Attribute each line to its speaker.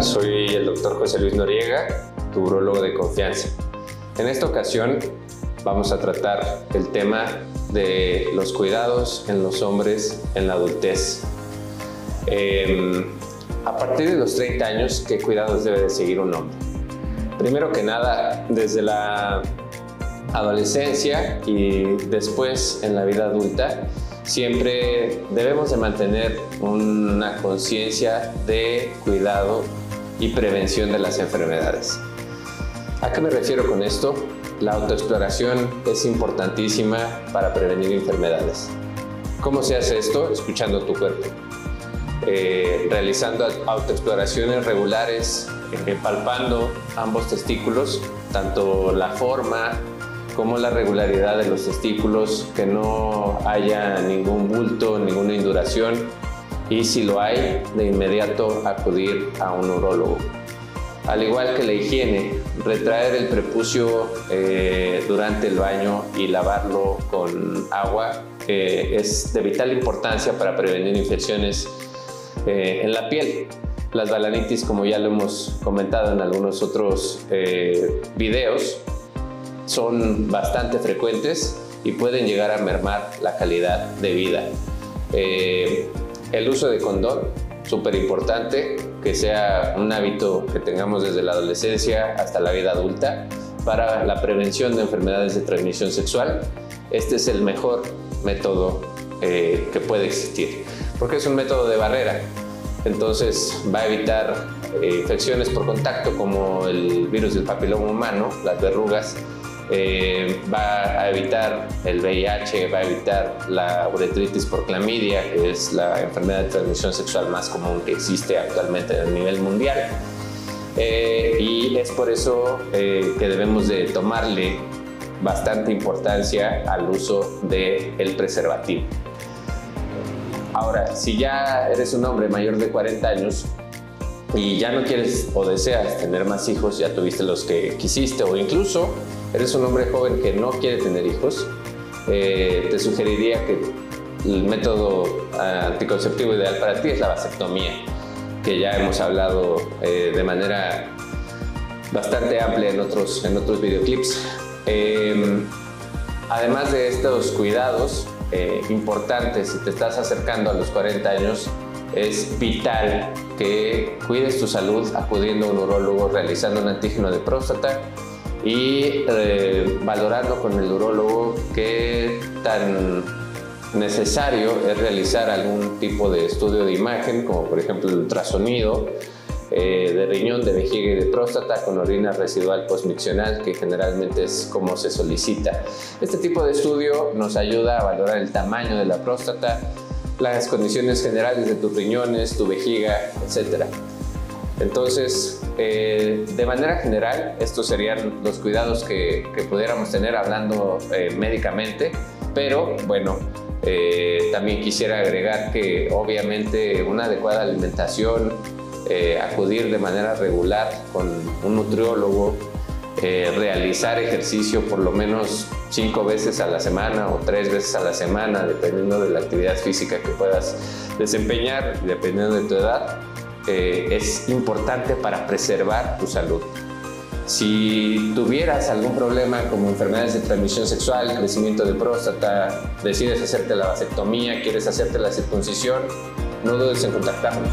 Speaker 1: Soy el doctor José Luis Noriega, tu urologo de confianza. En esta ocasión vamos a tratar el tema de los cuidados en los hombres en la adultez. Em, a partir de los 30 años, ¿qué cuidados debe de seguir un hombre? Primero que nada, desde la adolescencia y después en la vida adulta, siempre debemos de mantener una conciencia de cuidado y prevención de las enfermedades. ¿A qué me refiero con esto? La autoexploración es importantísima para prevenir enfermedades. ¿Cómo se hace esto? Escuchando tu cuerpo. Eh, realizando autoexploraciones regulares, eh, palpando ambos testículos, tanto la forma como la regularidad de los testículos, que no haya ningún bulto, ninguna induración y si lo hay, de inmediato acudir a un urólogo. Al igual que la higiene, retraer el prepucio eh, durante el baño y lavarlo con agua eh, es de vital importancia para prevenir infecciones eh, en la piel. Las balanitis, como ya lo hemos comentado en algunos otros videos, son bastante frecuentes y pueden llegar a mermar la calidad de vida. Eh, el uso de condón, súper importante, que sea un hábito que tengamos desde la adolescencia hasta la vida adulta para la prevención de enfermedades de transmisión sexual. Este es el mejor método eh, que puede existir, porque es un método de barrera. Entonces va a evitar eh, infecciones por contacto como el virus del papiloma humano, las verrugas, eh, va a evitar el VIH, va a evitar la uretritis por clamidia, que es la enfermedad de transmisión sexual más común que existe actualmente a nivel mundial. Eh, y es por eso eh, que debemos de tomarle bastante importancia al uso del preservativo. Ahora, si ya eres un hombre mayor de 40 años, y ya no quieres o deseas tener más hijos, ya tuviste los que quisiste o incluso eres un hombre joven que no quiere tener hijos, eh, te sugeriría que el método anticonceptivo ideal para ti es la vasectomía, que ya hemos hablado eh, de manera bastante amplia en otros, en otros videoclips. Em, además de estos cuidados eh, importantes, si te estás acercando a los 40 años, es vital que cuides tu salud acudiendo a un urólogo, realizando un antígeno de próstata y eh, valorando con el urólogo qué tan necesario es realizar algún tipo de estudio de imagen, como por ejemplo el ultrasonido eh, de riñón, de vejiga y de próstata con orina residual postmiccional, que generalmente es como se solicita. Este tipo de estudio nos ayuda a valorar el tamaño de la próstata, las condiciones generales de tus riñones, tu vejiga, etc. Entonces, eh, de manera general, estos serían los cuidados que, pudiéramos tener hablando eh, médicamente, pero bueno, eh, también quisiera agregar que obviamente una adecuada alimentación, acudir de manera regular con un nutriólogo, realizar ejercicio por lo menos cinco veces a la semana o tres veces a la semana, dependiendo de la actividad física que puedas desempeñar, dependiendo de tu edad, eh, es importante para preservar tu salud. Si tuvieras algún problema como enfermedades de transmisión sexual, crecimiento de próstata, decides hacerte la vasectomía, quieres hacerte la circuncisión, no dudes en contactarnos.